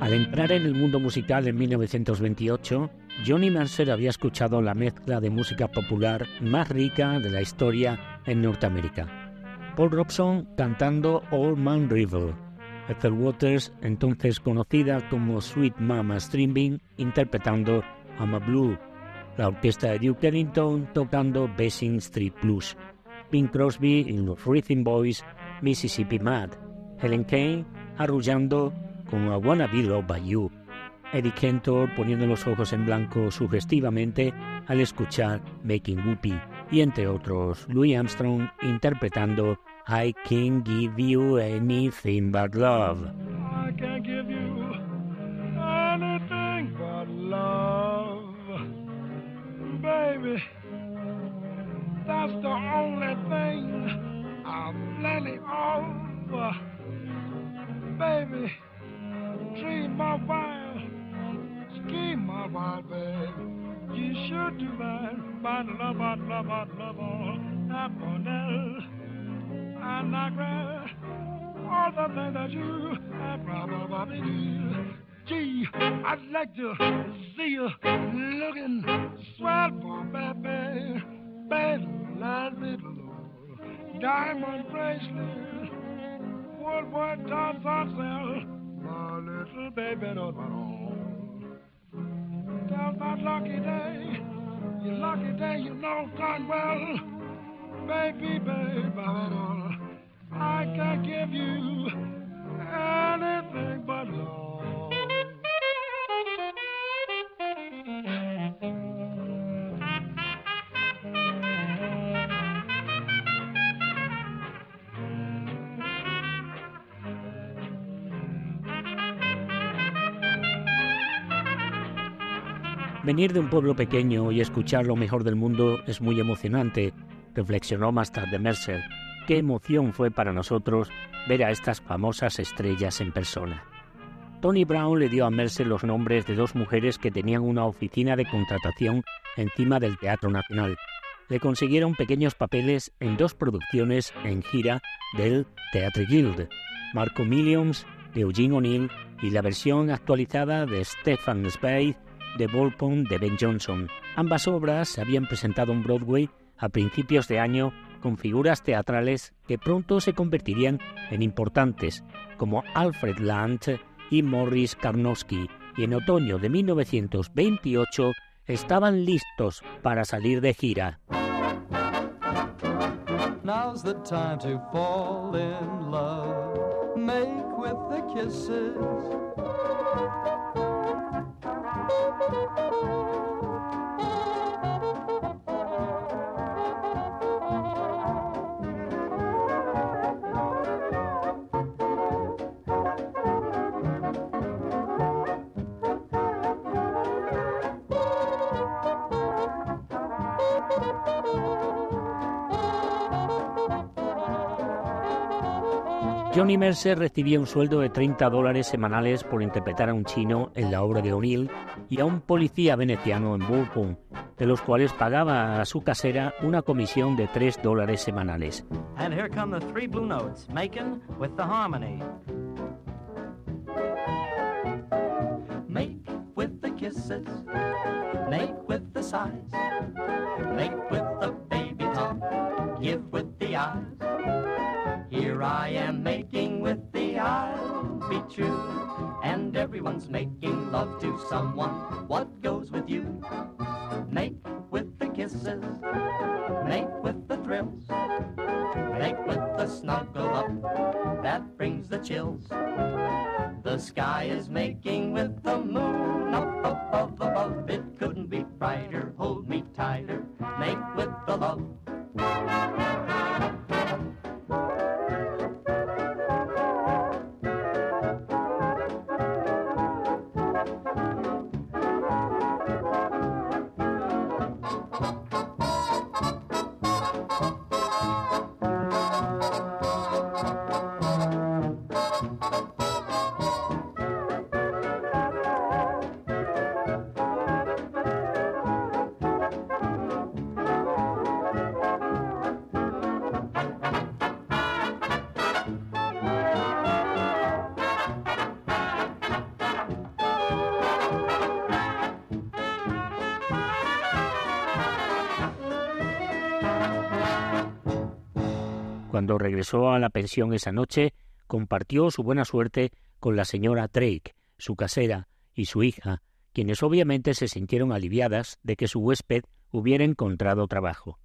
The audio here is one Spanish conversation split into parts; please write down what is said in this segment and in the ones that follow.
Al entrar en el mundo musical en 1928, Johnny Mercer había escuchado la mezcla de música popular más rica de la historia en Norteamérica. Paul Robson cantando Old Man River, Ethel Waters, entonces conocida como Sweet Mama Streaming, interpretando I'm a Blue, la orquesta de Duke Ellington tocando Basin Street Blues, Bing Crosby y los Rhythm Boys Mississippi Mad, Helen Kane arrullando con I Wanna Be Loved by You, Eddie Kentor poniendo los ojos en blanco sugestivamente al escuchar Making Whoopi y entre otros Louis Armstrong interpretando I Can't Give You Anything But Love. I can't give you anything but love, baby. That's the only thing I'm plenty of, baby. My wild, scheme my wild, baby. You should do that, but love, but love, but love, Aponel and Niagara. All the things that you have probably do. Gee, I'd like to see you looking swell, boy, baby. Baby, let me. Diamond bracelet, wood boy, dance on sale. My little baby, don't on. Tell that lucky day, your lucky day, you know darn well. Baby, baby, I can't give you anything but love. Venir de un pueblo pequeño y escuchar lo mejor del mundo es muy emocionante, reflexionó más tarde Mercer. Qué emoción fue para nosotros ver a estas famosas estrellas en persona. Tony Brown le dio a Mercer los nombres de dos mujeres que tenían una oficina de contratación encima del Teatro Nacional. Le consiguieron pequeños papeles en dos producciones en gira del Theatre Guild, Marco Williams de Eugene O'Neill y la versión actualizada de Stephen Spade de Volpone de Ben Johnson. Ambas obras se habían presentado en Broadway a principios de año con figuras teatrales que pronto se convertirían en importantes, como Alfred Land y Morris Karnowski, y en otoño de 1928 estaban listos para salir de gira. The. Make with the kisses. Johnny Mercer recibía un sueldo de 30 dólares semanales por interpretar a un chino en la obra de O'Neill y a un policía veneciano en Burpon, de los cuales pagaba a su casera una comisión de 3 dólares semanales. And here come the three blue notes, making with the harmony. Make with the kisses. Make with the sighs. Make with the someone. What Cuando regresó a la pensión esa noche, compartió su buena suerte con la señora Drake, su casera, y su hija, quienes obviamente se sintieron aliviadas de que su huésped hubiera encontrado trabajo.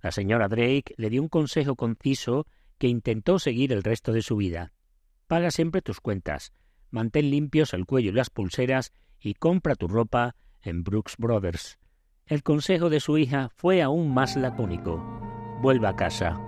La señora Drake le dio un consejo conciso que intentó seguir el resto de su vida. Paga siempre tus cuentas, mantén limpios el cuello y las pulseras y compra tu ropa en Brooks Brothers. El consejo de su hija fue aún más lacónico. Vuelva a casa.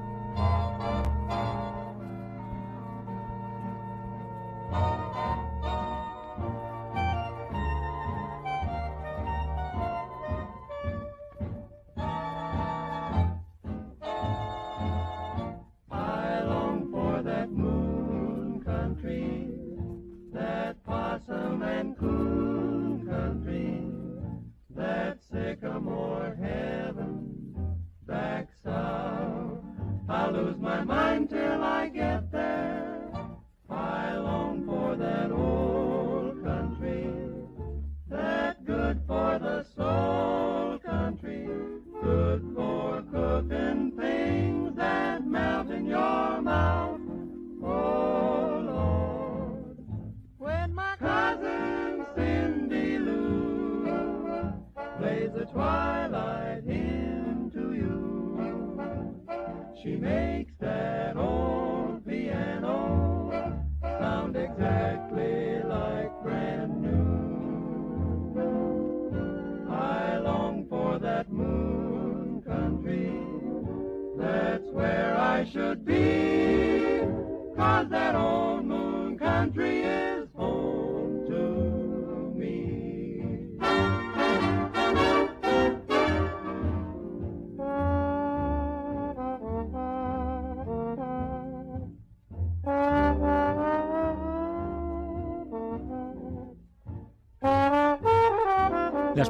Las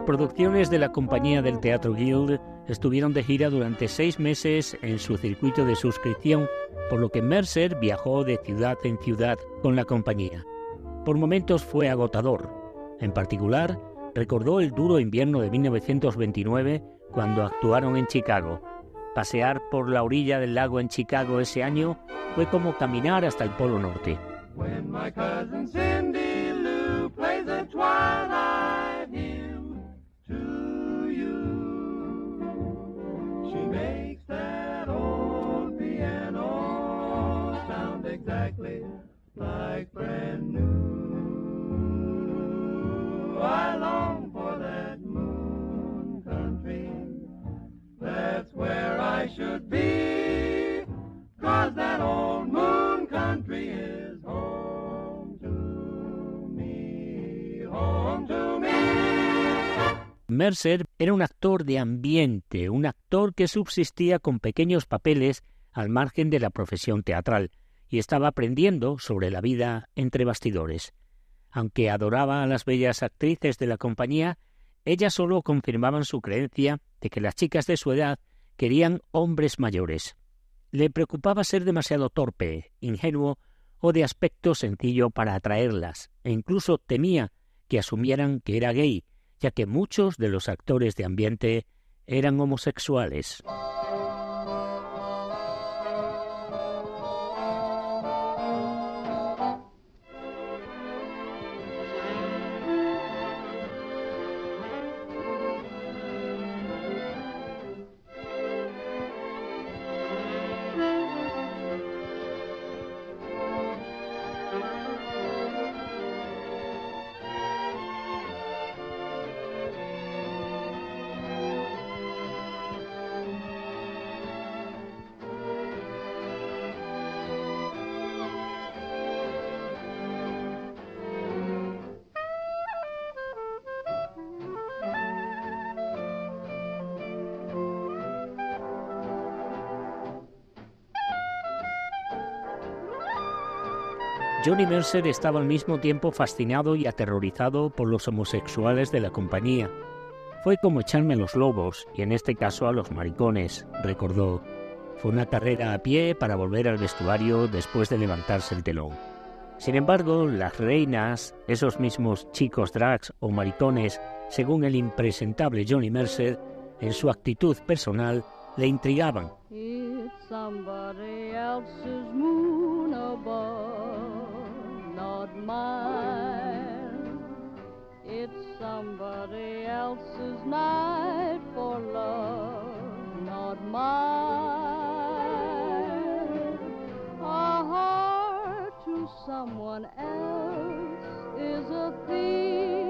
producciones de la compañía del Teatro Guild estuvieron de gira durante seis meses en su circuito de suscripción, por lo que Mercer viajó de ciudad en ciudad con la compañía. Por momentos fue agotador. En particular, recordó el duro invierno de 1929 cuando actuaron en Chicago. Pasear por la orilla del lago en Chicago ese año fue como caminar hasta el Polo Norte. Mercer era un actor de ambiente, un actor que subsistía con pequeños papeles al margen de la profesión teatral y estaba aprendiendo sobre la vida entre bastidores. Aunque adoraba a las bellas actrices de la compañía, ellas solo confirmaban su creencia de que las chicas de su edad querían hombres mayores. Le preocupaba ser demasiado torpe, ingenuo o de aspecto sencillo para atraerlas, e incluso temía que asumieran que era gay, ya que muchos de los actores de ambiente eran homosexuales. Johnny Mercer estaba al mismo tiempo fascinado y aterrorizado por los homosexuales de la compañía. Fue como echarme los lobos, y en este caso a los maricones, recordó. Fue una carrera a pie para volver al vestuario después de levantarse el telón. Sin embargo, las reinas, esos mismos chicos drags o maricones, según el impresentable Johnny Mercer, en su actitud personal, le intrigaban. Mine. It's somebody else's night for love, not mine. A heart to someone else is a thing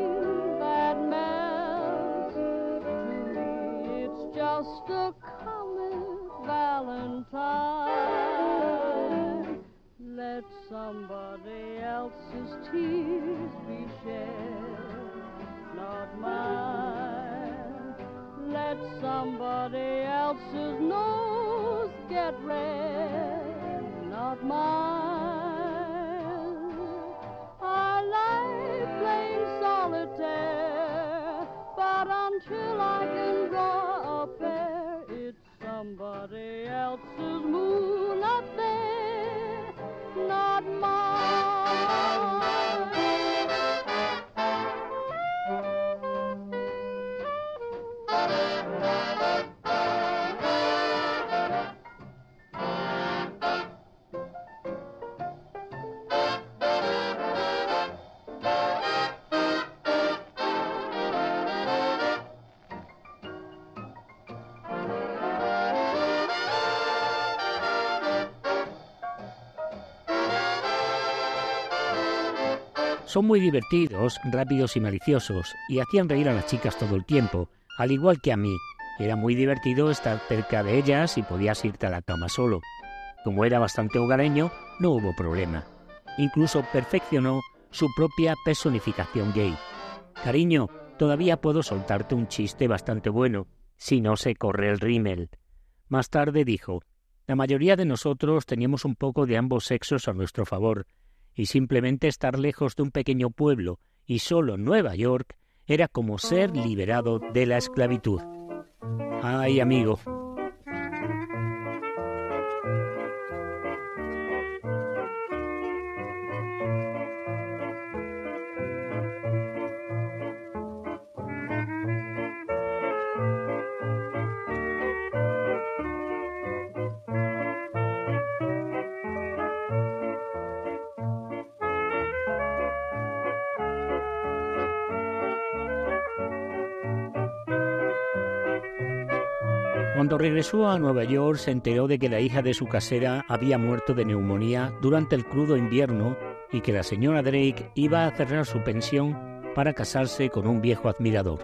Son muy divertidos, rápidos y maliciosos, y hacían reír a las chicas todo el tiempo, al igual que a mí. Era muy divertido estar cerca de ellas y podías irte a la cama solo. Como era bastante hogareño, no hubo problema. Incluso perfeccionó su propia personificación gay. Cariño, todavía puedo soltarte un chiste bastante bueno, si no se corre el rímel. Más tarde dijo, la mayoría de nosotros teníamos un poco de ambos sexos a nuestro favor, y simplemente estar lejos de un pequeño pueblo y solo Nueva York era como ser liberado de la esclavitud. Ay, amigo, Cuando regresó a Nueva York se enteró de que la hija de su casera había muerto de neumonía durante el crudo invierno y que la señora Drake iba a cerrar su pensión para casarse con un viejo admirador.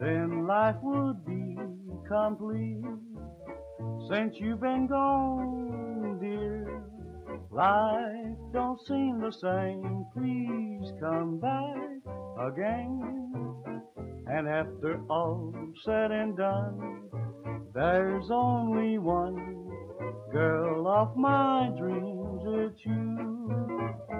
Then life would complete. Since you've been gone, dear, life don't seem the same. Please come back again. And after all said and done, there's only one girl of my dreams, it's you.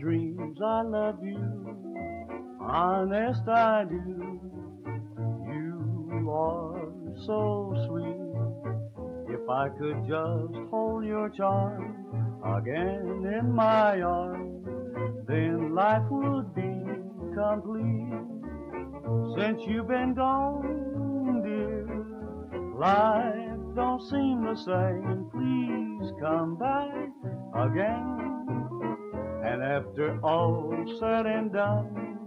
Dreams, I love you. Honest, I do. You are so sweet. If I could just hold your charm again in my arms, then life would be complete. Since you've been gone, dear, life don't seem the same. Please come back again. And after all said and done,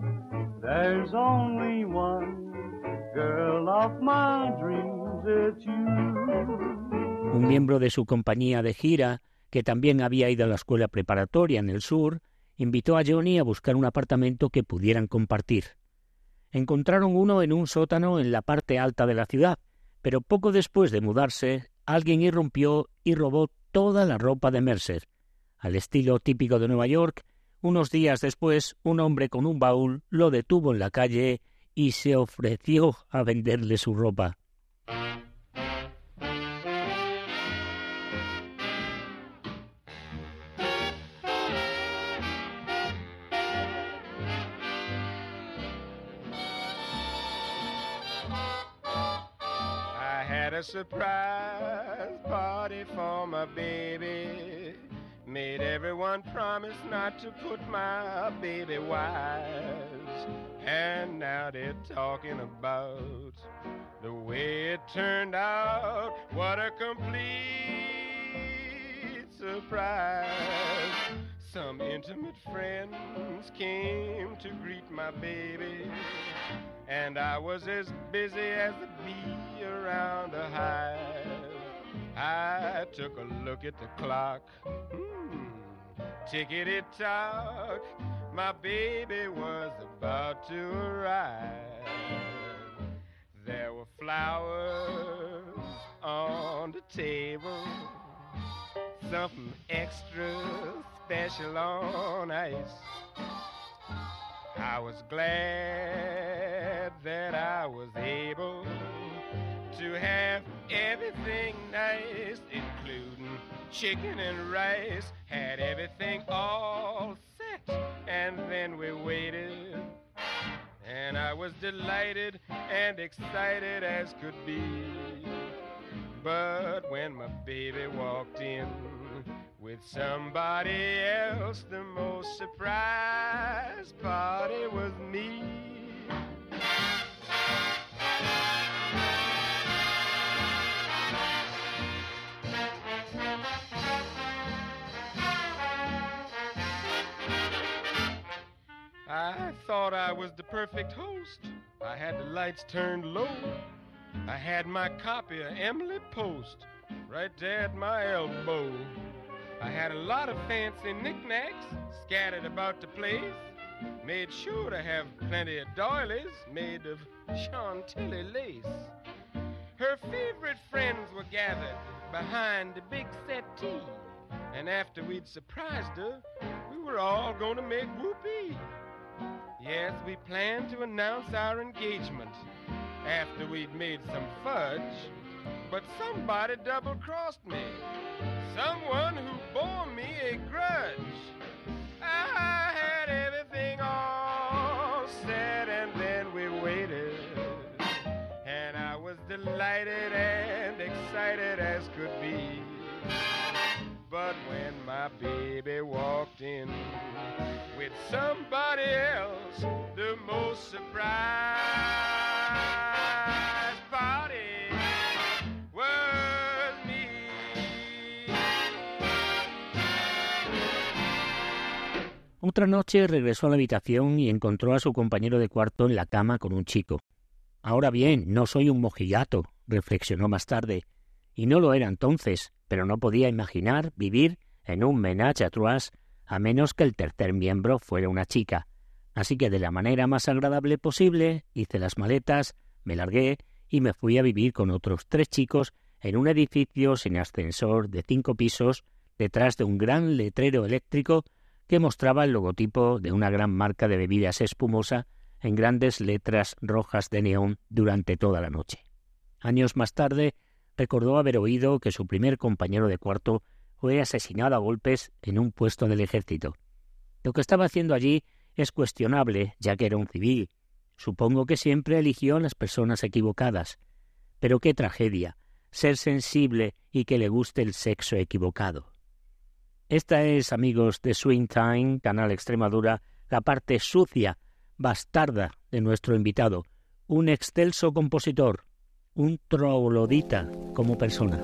there's only one girl of my dreams, it's you. Un miembro de su compañía de gira que también había ido a la escuela preparatoria en el sur, invitó a Johnny a buscar un apartamento que pudieran compartir. Encontraron uno en un sótano en la parte alta de la ciudad, pero poco después de mudarse, alguien irrumpió y robó toda la ropa de Mercer. Al estilo típico de Nueva York, unos días después, un hombre con un baúl lo detuvo en la calle y se ofreció a venderle su ropa. I had a surprise party for my baby. Made everyone promise not to put my baby wise. And now they're talking about the way it turned out. What a complete surprise. Some intimate friends came to greet my baby. And I was as busy as a bee around a hive. I took a look at the clock. Hmm, tickety tock. My baby was about to arrive. There were flowers on the table, something extra special on ice. I was glad that I was able to have everything nice, including chicken and rice. Had everything all set, and then we waited. And I was delighted and excited as could be. But when my baby walked in with somebody else, the most surprised party was me. I thought I was the perfect host. I had the lights turned low. I had my copy of Emily Post right there at my elbow. I had a lot of fancy knickknacks scattered about the place. Made sure to have plenty of doilies made of Chantilly lace. Her favorite friends were gathered behind the big settee. And after we'd surprised her, we were all to make whoopee. Yes, we planned to announce our engagement after we'd made some fudge. But somebody double crossed me. Someone who bore me a grudge. I had everything all set, and then we waited. And I was delighted and excited as could be. But when my baby walked in somebody else, the most. Otra noche regresó a la habitación y encontró a su compañero de cuarto en la cama con un chico. Ahora bien, no soy un mojigato, reflexionó más tarde, y no lo era entonces, pero no podía imaginar vivir en un menage à trois a menos que el tercer miembro fuera una chica. Así que de la manera más agradable posible hice las maletas, me largué y me fui a vivir con otros tres chicos en un edificio sin ascensor de cinco pisos detrás de un gran letrero eléctrico que mostraba el logotipo de una gran marca de bebidas espumosa en grandes letras rojas de neón durante toda la noche. Años más tarde recordó haber oído que su primer compañero de cuarto fue asesinado a golpes en un puesto del ejército. Lo que estaba haciendo allí es cuestionable, ya que era un civil. Supongo que siempre eligió a las personas equivocadas. Pero qué tragedia, ser sensible y que le guste el sexo equivocado. Esta es, amigos de Swing Time, Canal Extremadura, la parte sucia, bastarda de nuestro invitado, un excelso compositor, un troglodita como persona.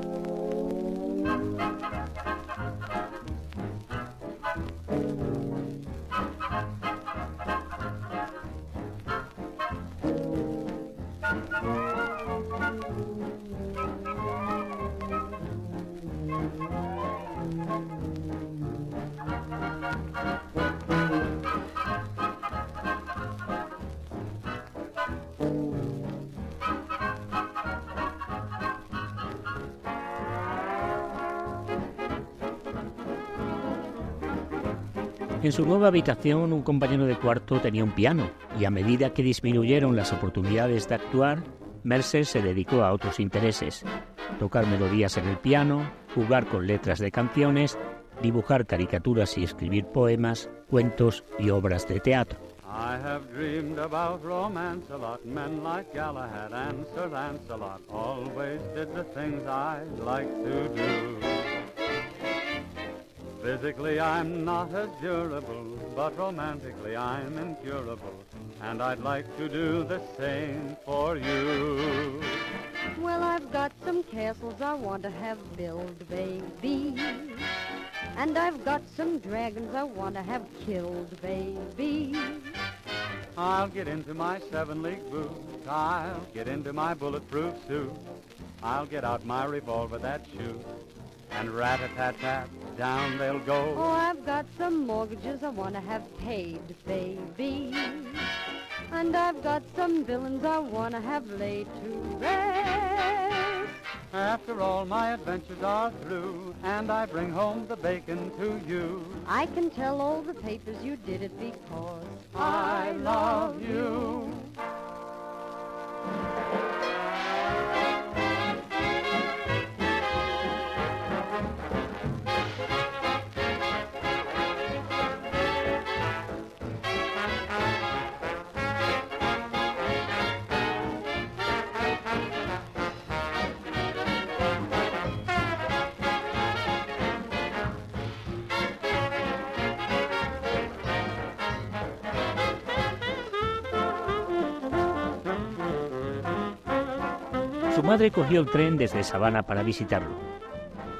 En su nueva habitación un compañero de cuarto tenía un piano y a medida que disminuyeron las oportunidades de actuar, Mercer se dedicó a otros intereses, tocar melodías en el piano, jugar con letras de canciones, dibujar caricaturas y escribir poemas, cuentos y obras de teatro. I have dreamed about romance a lot. Men like Galahad and Sir Lancelot always did the things I like to do. Physically, I'm not as durable, but romantically, I'm incurable. And I'd like to do the same for you. Well, I've got some castles I want to have built, baby. And I've got some dragons I want to have killed, baby. I'll get into my seven league boots. I'll get into my bulletproof suit. I'll get out my revolver that shoots. And rat-a-tat-tat, down they'll go. Oh, I've got some mortgages I want to have paid, baby. And I've got some villains I want to have laid to rest. After all my adventures are through, and I bring home the bacon to you. I can tell all the papers you did it because I madre cogió el tren desde Savannah para visitarlo.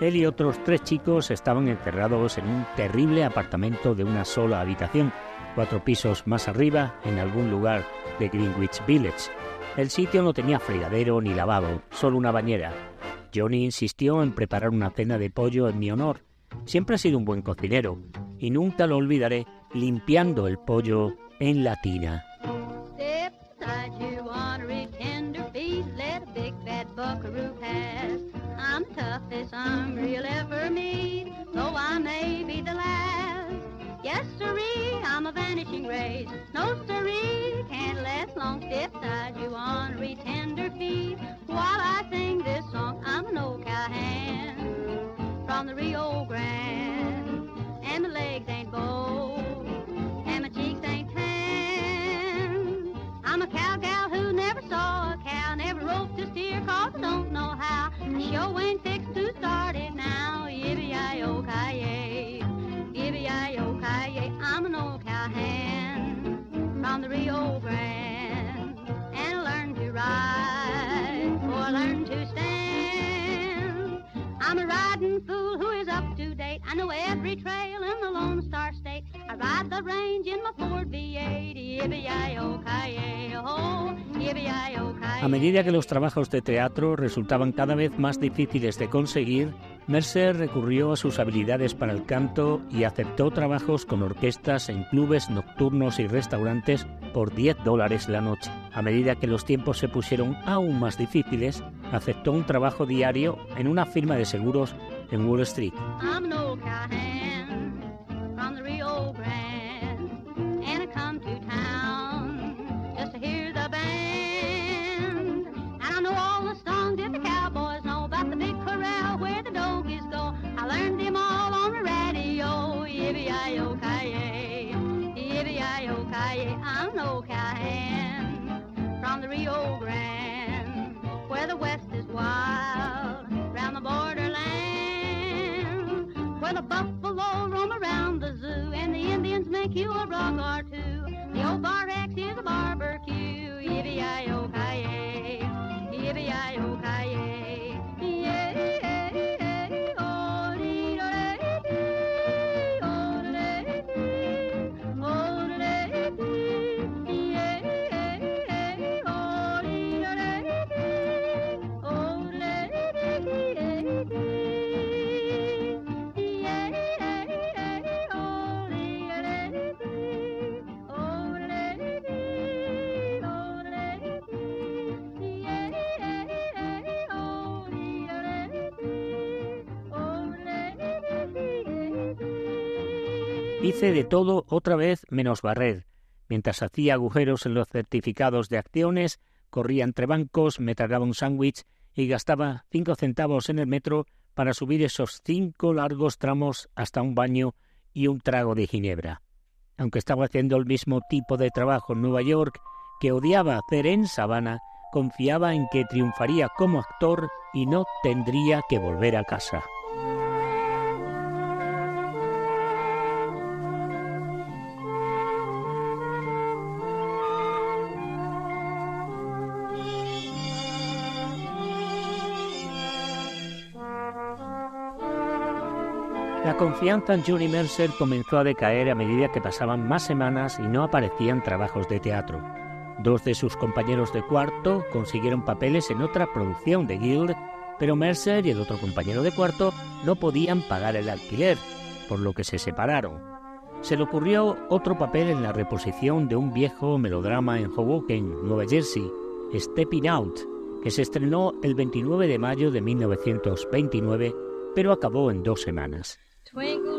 Él y otros tres chicos estaban encerrados en un terrible apartamento de una sola habitación, cuatro pisos más arriba, en algún lugar de Greenwich Village. El sitio no tenía fregadero ni lavabo, solo una bañera. Johnny insistió en preparar una cena de pollo en mi honor. Siempre ha sido un buen cocinero y nunca lo olvidaré limpiando el pollo en la tina. Armor you'll ever meet, though I may be the last. Yes, sirree, I'm a vanishing race. No, sirree, can't last long. Step aside, you ornery tenderfeet, while I sing this song, I'm an old cowhand from the Rio Grande, and my legs ain't bold, a steer, cause I don't know how. I sure ain't fixed to start it now. Yippee-yi-yo-ki-yay, yippee-yi-yo-ki-yay. I'm an old cowhand from the Rio Grande, and I learned to ride, or I learned to stand. I'm a riding fool who is up to date. I know every trail in the Lone Star State. I ride the range in my Ford V8. Yippee-yi-yo-ki-yay, yippee-yi-yo-ki-yay. A medida que los trabajos de teatro resultaban cada vez más difíciles de conseguir, Mercer recurrió a sus habilidades para el canto y aceptó trabajos con orquestas en clubes nocturnos y restaurantes por 10 dólares la noche. A medida que los tiempos se pusieron aún más difíciles, aceptó un trabajo diario en una firma de seguros en Wall Street. Learned them all on the radio. Yippee-yi-yo-ki-yay, yippee-yi-yo-ki-yay. I'm an old from the Rio Grande, where the west is wild, round the borderland, where the buffalo roam around the zoo, and the Indians make you a rug or two. The old bar X is a barbecue. Yippee-yi-yo-ki-yay, Hice de todo otra vez menos barrer. Mientras hacía agujeros en los certificados de acciones, corría entre bancos, me tragaba un sándwich y gastaba cinco centavos en el metro para subir esos cinco largos tramos hasta un baño y un trago de ginebra. Aunque estaba haciendo el mismo tipo de trabajo en Nueva York que odiaba hacer en Savannah, confiaba en que triunfaría como actor y no tendría que volver a casa. Confianza en Johnny Mercer comenzó a decaer a medida que pasaban más semanas y no aparecían trabajos de teatro. Dos de sus compañeros de cuarto consiguieron papeles en otra producción de Guild, pero Mercer y el otro compañero de cuarto no podían pagar el alquiler, por lo que se separaron. Se le ocurrió otro papel en la reposición de un viejo melodrama en Hoboken, Nueva Jersey, Stepping Out, que se estrenó el 29 de mayo de 1929, pero acabó en dos semanas. Twinkle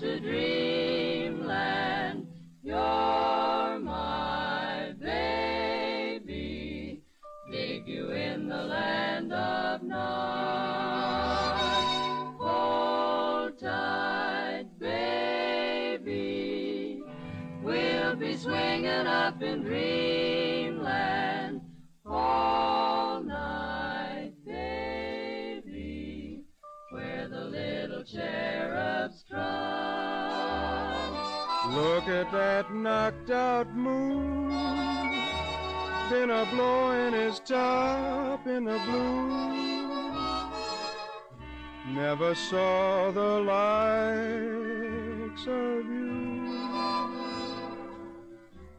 to dreamland. You're my baby. Dig you in the land of none. Hold tight, baby. We'll be swinging up in dreamland That knocked out moon. Been a blowing his top in the blue. Never saw the likes of you.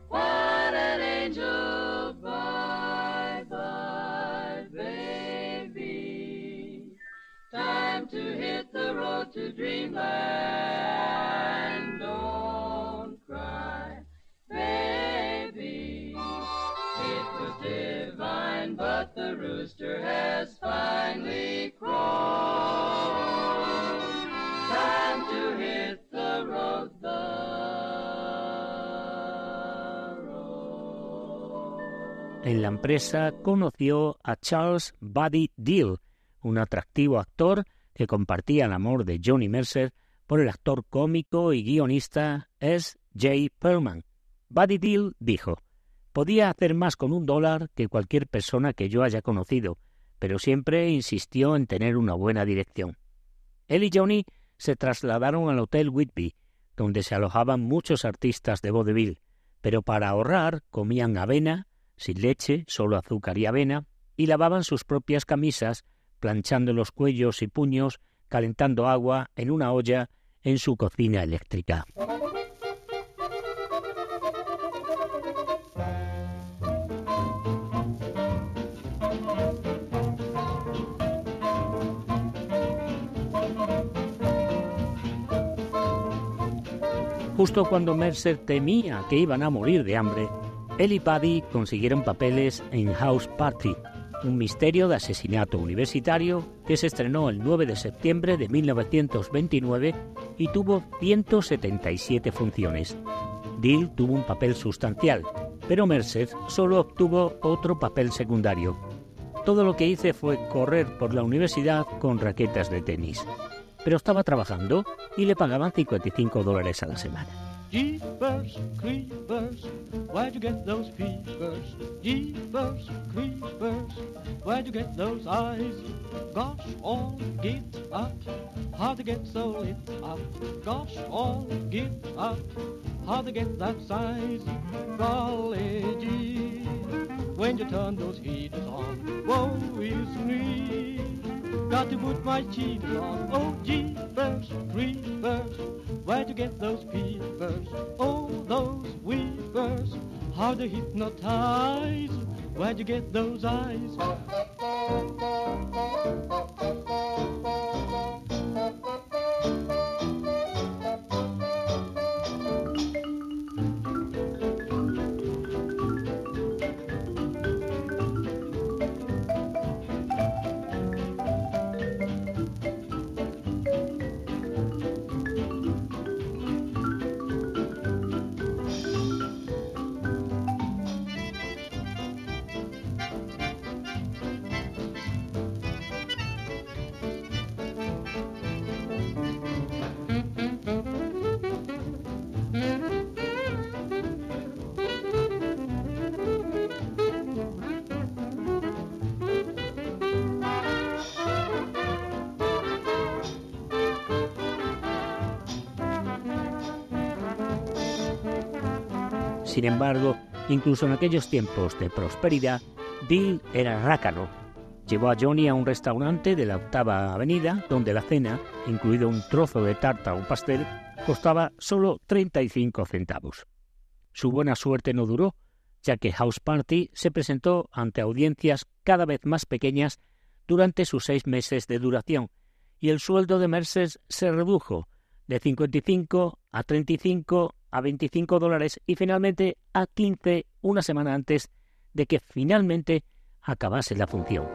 What an angel, bye bye, baby. Time to hit the road to dreamland. En la empresa conoció a Charles Buddy Deal, un atractivo actor que compartía el amor de Johnny Mercer por el actor cómico y guionista S. J. Perlman. Buddy Deal dijo, podía hacer más con un dólar que cualquier persona que yo haya conocido, pero siempre insistió en tener una buena dirección. Él y Johnny se trasladaron al Hotel Whitby, donde se alojaban muchos artistas de vodevil, pero para ahorrar comían avena, sin leche, solo azúcar y avena, y lavaban sus propias camisas, planchando los cuellos y puños, calentando agua en una olla en su cocina eléctrica. Justo cuando Mercer temía que iban a morir de hambre, él y Paddy consiguieron papeles en House Party, un misterio de asesinato universitario que se estrenó el 9 de septiembre de 1929 y tuvo 177 funciones. Deal tuvo un papel sustancial, pero Mercer solo obtuvo otro papel secundario. Todo lo que hice fue correr por la universidad con raquetas de tenis. Pero estaba trabajando y le pagaban 55 dólares a la semana. Jeepers, creepers, where'd you get those peepers? Jeepers, creepers, where'd you get those eyes? Gosh, all get up, how to get so lit up? Gosh, all get up, how to get that size? Golly gee, when you turn those heaters on, woe is me. Got to put my cheaters on, oh jeepers, creepers, where'd you get those peepers? Oh, those weepers, how they hypnotize, where'd you get those eyes? Sin embargo, incluso en aquellos tiempos de prosperidad, Bill era rácano. Llevó a Johnny a un restaurante de la octava avenida, donde la cena, incluido un trozo de tarta o pastel, costaba solo 35 centavos. Su buena suerte no duró, ya que House Party se presentó ante audiencias cada vez más pequeñas durante sus seis meses de duración, y el sueldo de Mercer se redujo de 55 a 35 a 25 dólares y finalmente a 15 una semana antes de que finalmente acabase la función.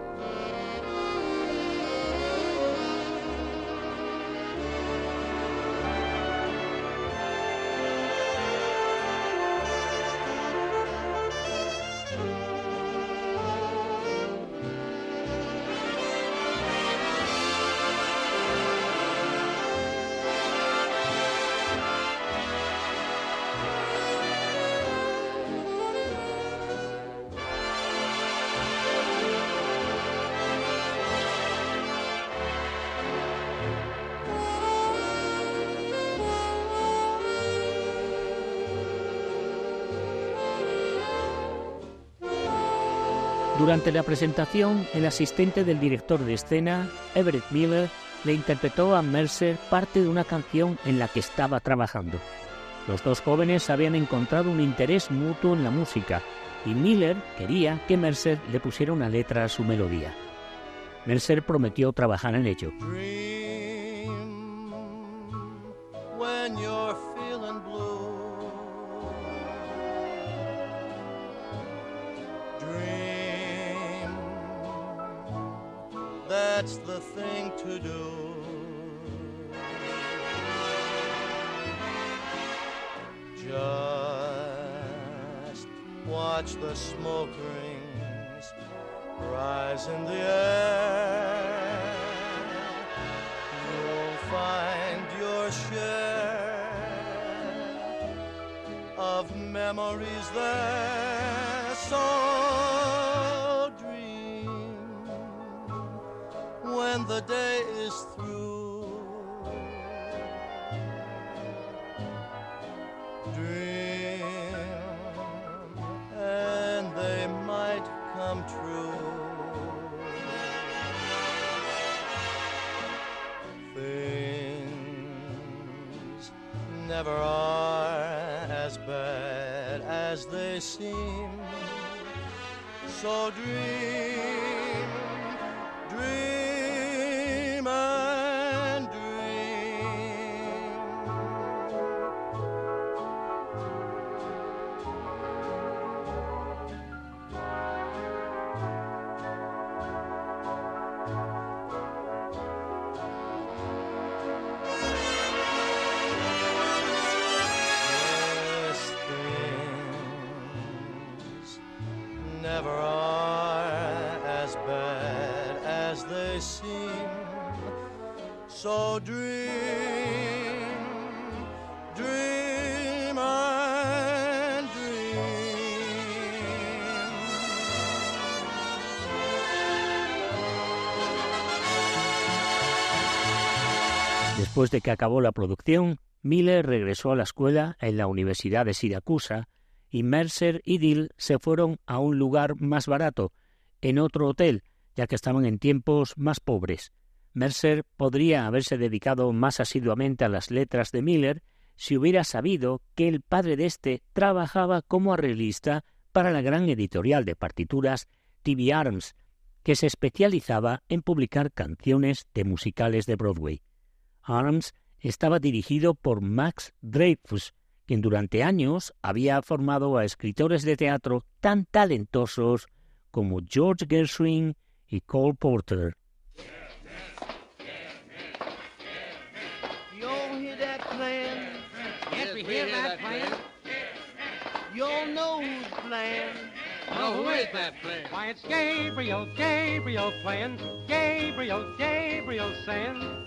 Durante la presentación, el asistente del director de escena, Everett Miller, le interpretó a Mercer parte de una canción en la que estaba trabajando. Los dos jóvenes habían encontrado un interés mutuo en la música y Miller quería que Mercer le pusiera una letra a su melodía. Mercer prometió trabajar en ello. Después de que acabó la producción, Miller regresó a la escuela en la Universidad de Siracusa y Mercer y Dill se fueron a un lugar más barato, en otro hotel, ya que estaban en tiempos más pobres. Mercer podría haberse dedicado más asiduamente a las letras de Miller si hubiera sabido que el padre de éste trabajaba como arreglista para la gran editorial de partituras TV Arms, que se especializaba en publicar canciones de musicales de Broadway. Arms estaba dirigido por Max Dreyfus, quien durante años había formado a escritores de teatro tan talentosos como George Gershwin y Cole Porter. Why, it's Gabriel, Gabriel playing. Gabriel, Gabriel saying.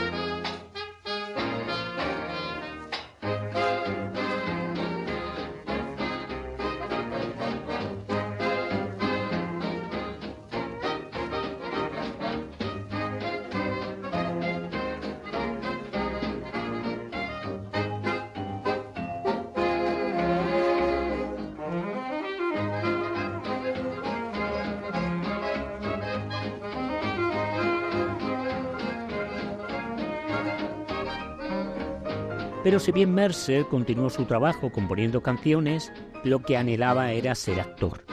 Pero si bien Mercer continuó su trabajo componiendo canciones, lo que anhelaba era ser actor.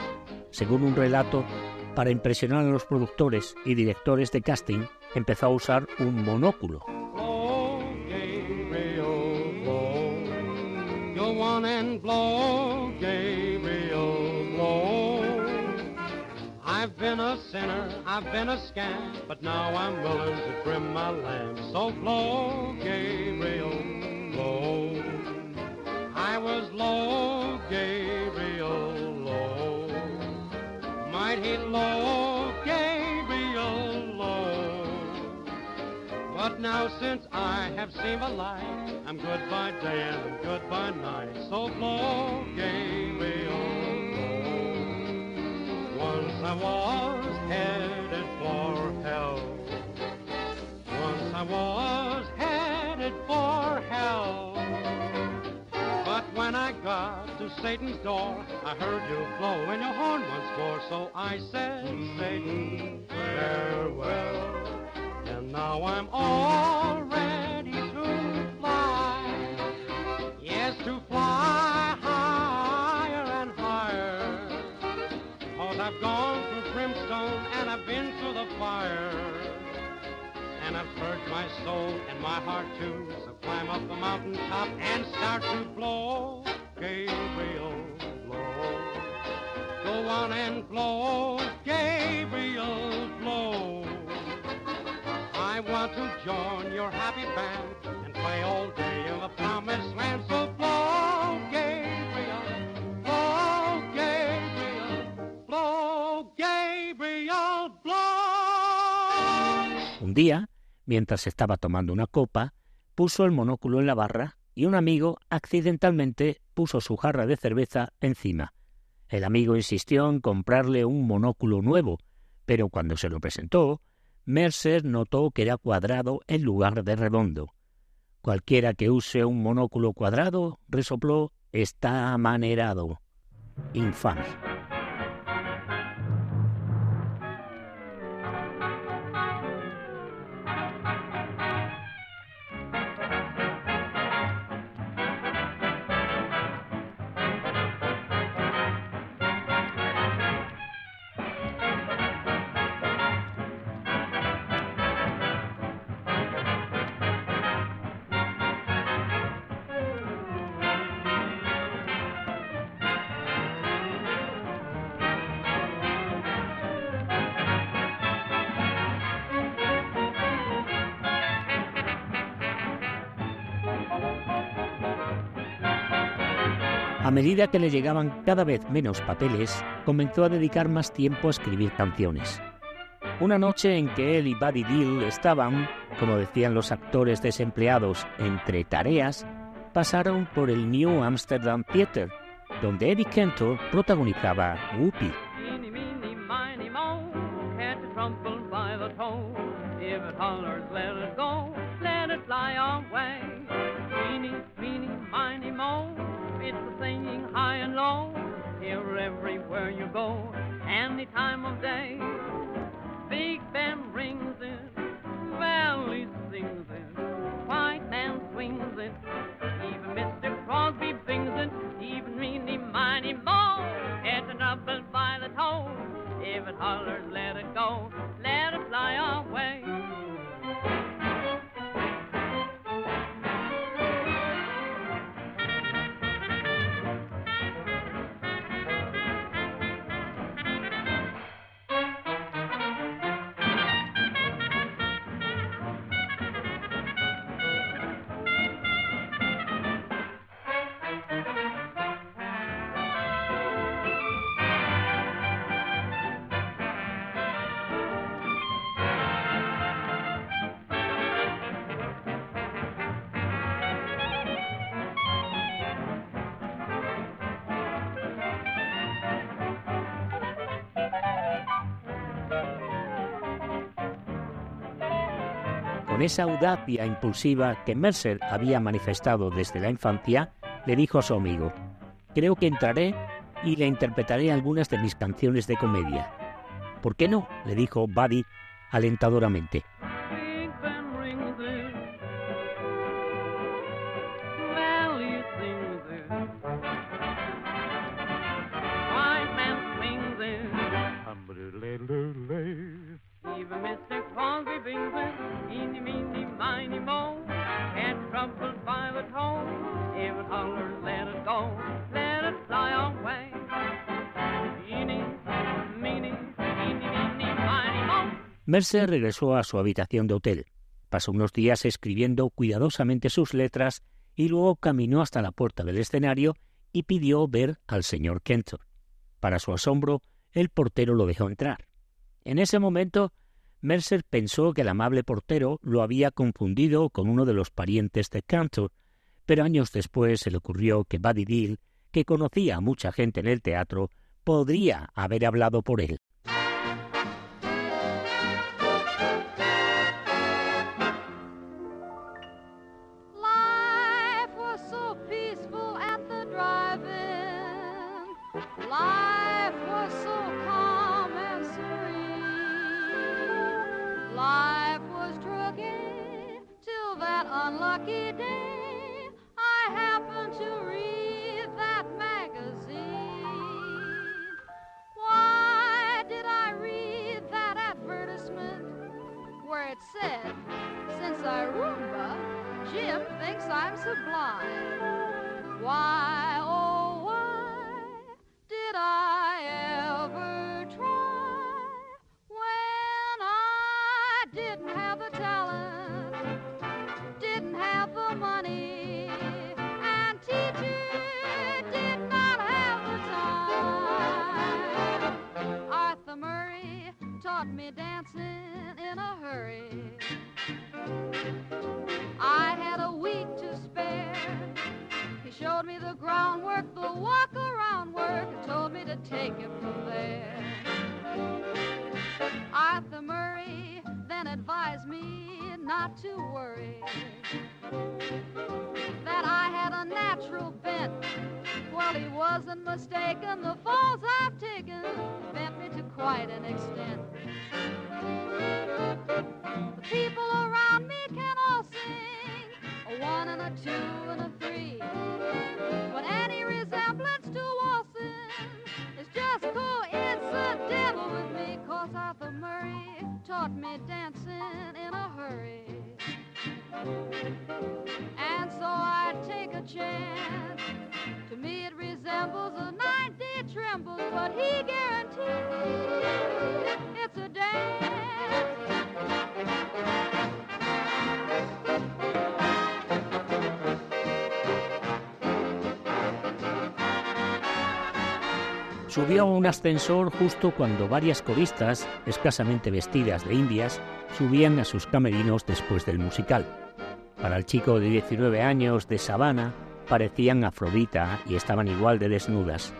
Según un relato, para impresionar a los productores y directores de casting, empezó a usar un monóculo. I've been a sinner, I've been a scamp, but now I'm willing to trim my lamp. So blow, was low, Gabriel, low. Mighty low, Gabriel, low. But now since I have seen the light, I'm good by day and I'm good by night. So blow, Gabriel, blow. Once I was headed for hell. Once I was headed for hell. When I got to Satan's door, I heard you blowin' your horn once more. So I said, Satan, farewell. And now I'm all ready I've purged my soul and my heart too. So climb up the mountain top and start to blow. Gabriel, blow. Go on and blow. Gabriel, blow. I want to join your happy band and play all day in the promised land. So blow, Gabriel, blow, Gabriel, blow, Gabriel, blow. Un día, mientras estaba tomando una copa, puso el monóculo en la barra y un amigo accidentalmente puso su jarra de cerveza encima. El amigo insistió en comprarle un monóculo nuevo, pero cuando se lo presentó, Mercer notó que era cuadrado en lugar de redondo. Cualquiera que use un monóculo cuadrado, resopló, está amanerado. Infame. Medida que le llegaban cada vez menos papeles, comenzó a dedicar más tiempo a escribir canciones. Una noche en que él y Buddy Dill estaban, como decían los actores desempleados, entre tareas, pasaron por el New Amsterdam Theatre, donde Eddie Cantor protagonizaba Whoopi. Esa audacia impulsiva que Mercer había manifestado desde la infancia, le dijo a su amigo, creo que entraré y le interpretaré algunas de mis canciones de comedia. ¿Por qué no? le dijo Buddy alentadoramente. Mercer regresó a su habitación de hotel. Pasó unos días escribiendo cuidadosamente sus letras y luego caminó hasta la puerta del escenario y pidió ver al señor Kenton. Para su asombro, el portero lo dejó entrar. En ese momento, Mercer pensó que el amable portero lo había confundido con uno de los parientes de Cantor, pero años después se le ocurrió que Buddy Deal, que conocía a mucha gente en el teatro, podría haber hablado por él. To worry. Subió a un ascensor justo cuando varias coristas, escasamente vestidas de indias, subían a sus camerinos después del musical. Para el chico de 19 años de Savannah, parecían Afrodita y estaban igual de desnudas.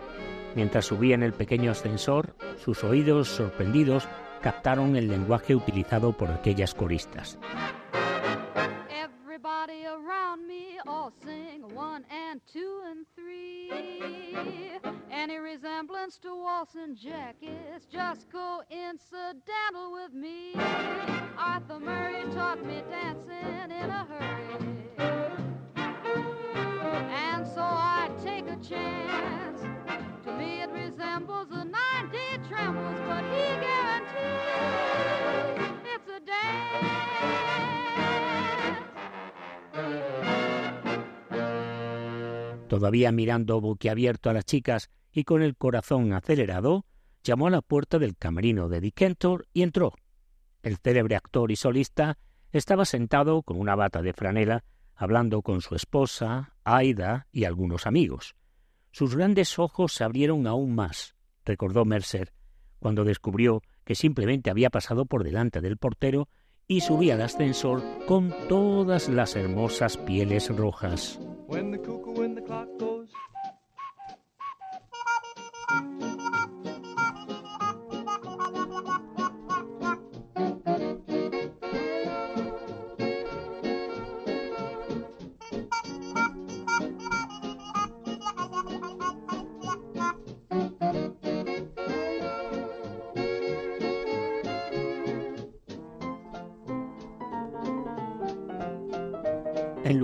Mientras subía en el pequeño ascensor, sus oídos sorprendidos captaron el lenguaje utilizado por aquellas coristas. Any resemblance to waltzing Jack is just coincidental with me. Arthur Murray taught me dancing in a hurry. And so I take a chance. To me it resembles a 90 trembles, but he guarantees it's a Todavía mirando boquiabierto a las chicas y con el corazón acelerado, llamó a la puerta del camerino de Dick Kentor y entró. El célebre actor y solista estaba sentado con una bata de franela, hablando con su esposa, Aida y algunos amigos. Sus grandes ojos se abrieron aún más, recordó Mercer, cuando descubrió que simplemente había pasado por delante del portero y subía al ascensor con todas las hermosas pieles rojas.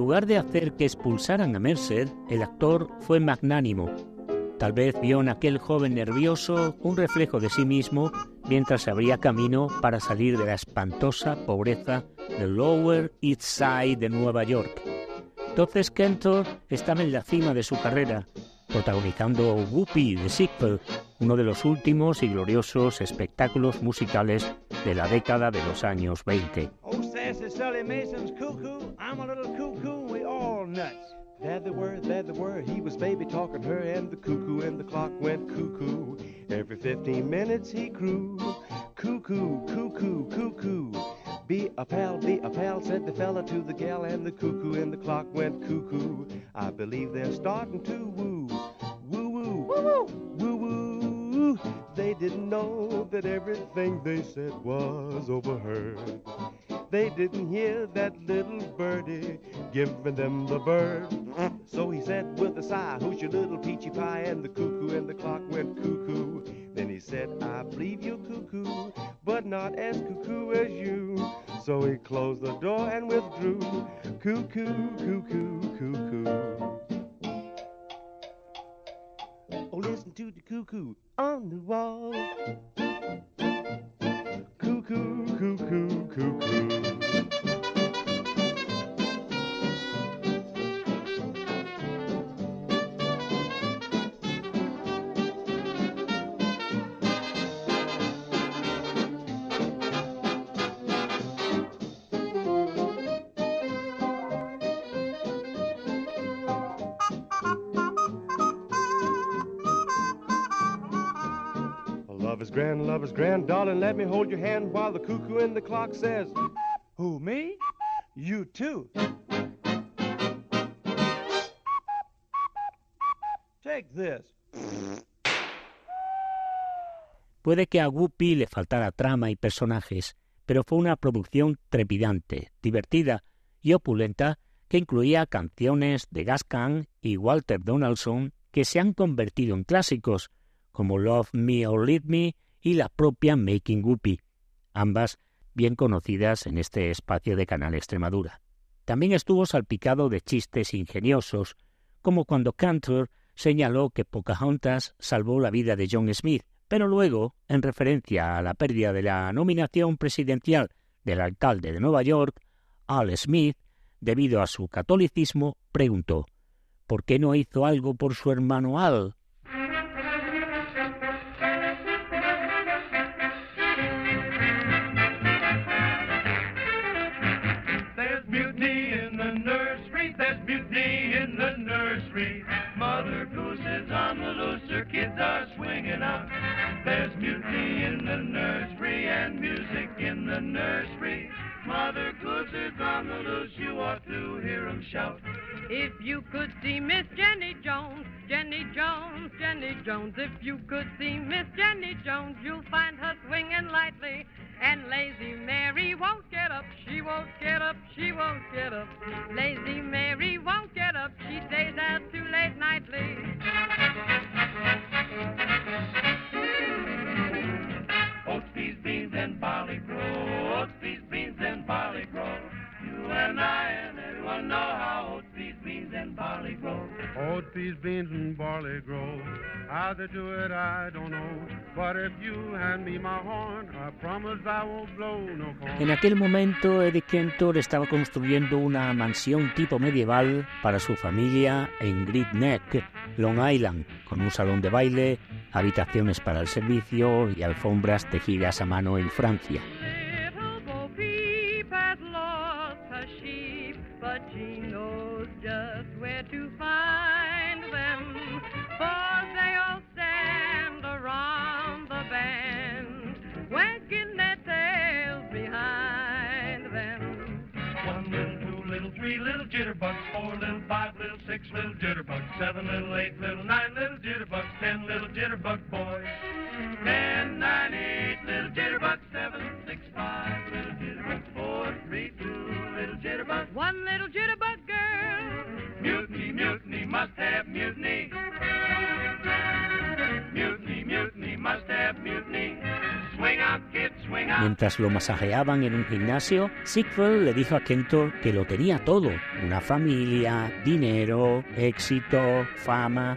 Lugar de hacer que expulsaran a Mercer, el actor fue magnánimo. Tal vez vio en aquel joven nervioso un reflejo de sí mismo mientras abría camino para salir de la espantosa pobreza del Lower East Side de Nueva York. Entonces Kentor estaba en la cima de su carrera, protagonizando Whoopi de Sequel, uno de los últimos y gloriosos espectáculos musicales de la década de los años 20. Sassy Sally Mason's cuckoo. I'm a little cuckoo. We all nuts. There they were, there they were. He was baby talking her, and the cuckoo and the clock went cuckoo. Every 15 minutes he crew. Cuckoo, cuckoo, cuckoo. Be a pal, be a pal, said the fella to the gal, and the cuckoo and the clock went cuckoo. I believe they're starting to woo. Woo woo. Woo woo. Woo woo. They didn't know that everything they said was overheard. They didn't hear that little birdie giving them the bird. So he said with a sigh, Who's your little peachy pie? And the cuckoo and the clock went cuckoo. Then he said, I believe you're cuckoo, but not as cuckoo as you. So he closed the door and withdrew. Cuckoo, cuckoo, cuckoo. Oh, listen to the cuckoo on the wall. Cuckoo, cuckoo, cuckoo. Grand, grand, darling. Let me hold your hand while the cuckoo in the clock says, Who, me? You too. Take this. Puede que a Whoopi le faltara trama y personajes, pero fue una producción trepidante, divertida y opulenta que incluía canciones de Gascan y Walter Donaldson que se han convertido en clásicos, como Love Me or Leave Me y la propia Making Whoopi, ambas bien conocidas en este espacio de Canal Extremadura. También estuvo salpicado de chistes ingeniosos, como cuando Cantor señaló que Pocahontas salvó la vida de John Smith, pero luego, en referencia a la pérdida de la nominación presidencial del alcalde de Nueva York, Al Smith, debido a su catolicismo, preguntó ¿Por qué no hizo algo por su hermano Al? Nursery. Mother Goose is on the loose. Her kids are swinging out. There's mutiny in the nursery and music in the nursery. Mother Goose is on the loose. You ought to hear 'em shout. If you could see Miss Jenny Jones, Jenny Jones, Jenny Jones, if you could see Miss Jenny Jones, you'll find her swinging lightly. And lazy Mary won't get up, she won't get up, she won't get up. Lazy Mary won't get up, she stays out too late nightly. Oats, peas, beans, and barley grow. Oats, peas, beans, and barley grow. How they do it, I don't know. But if you hand me my horn, I promise I won't blow no horn. En aquel momento, Eddie Kentor estaba construyendo una mansión tipo medieval para su familia en Great Neck, Long Island, con un salón de baile, habitaciones para el servicio y alfombras tejidas a mano en Francia. Find them. For they all stand around the bend, wagging their tails behind them. One little, two little, three little jitterbugs, four little, five little, six little jitterbugs, seven little, eight little, nine little jitterbugs, ten little jitterbug boys. Mientras lo masajeaban en un gimnasio, Ziegfeld le dijo a Kentor que lo tenía todo: una familia, dinero, éxito, fama.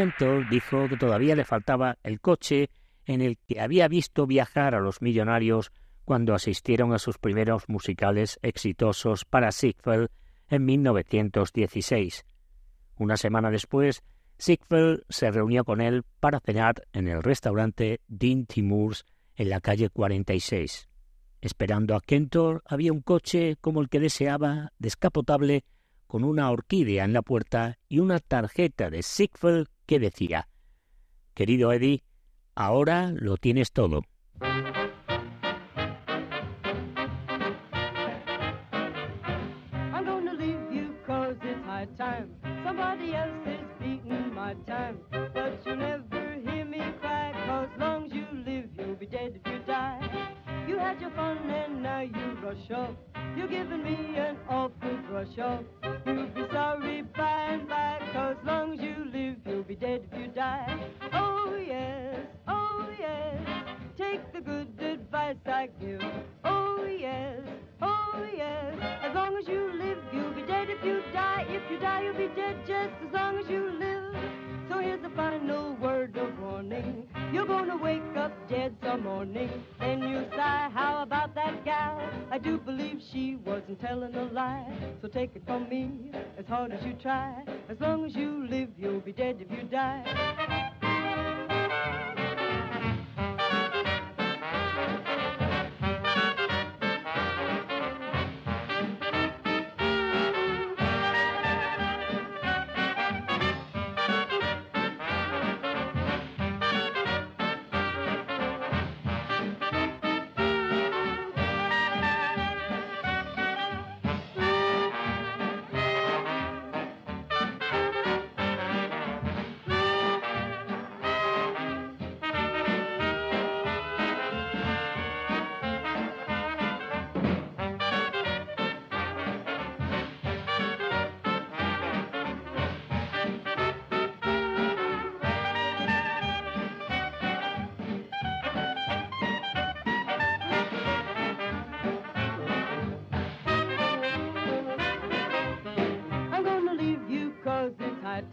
Kentor dijo que todavía le faltaba el coche en el que había visto viajar a los millonarios cuando asistieron a sus primeros musicales exitosos para Ziegfeld en 1916. Una semana después, Ziegfeld se reunió con él para cenar en el restaurante Dean Timurs en la calle 46. Esperando a Kentor había un coche como el que deseaba, descapotable, con una orquídea en la puerta y una tarjeta de Ziegfeld que decía Querido Eddie, ahora lo tienes todo.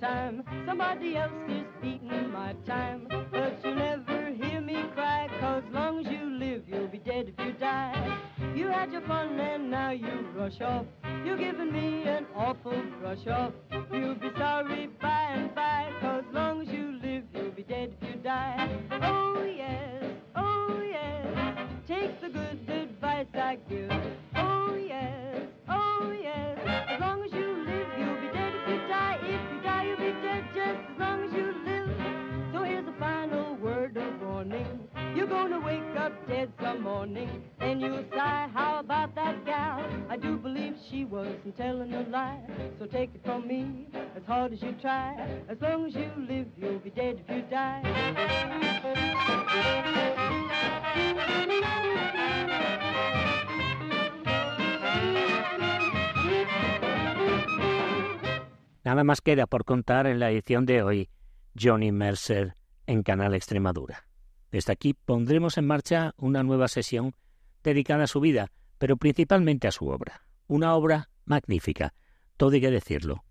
Time. Somebody else is beating my time. But you'll never hear me cry 'cause long as you live, you'll be dead if you die. You had your fun and now you rush off. You're giving me an awful brush off. You'll be sorry by So take it from me, as hard as you try. As long as you live, you'll be dead if you die. Nada más queda por contar en la edición de hoy Johnny Mercer en Canal Extremadura. Desde aquí pondremos en marcha una nueva sesión dedicada a su vida, pero principalmente a su obra. Una obra magnífica, todo hay que decirlo,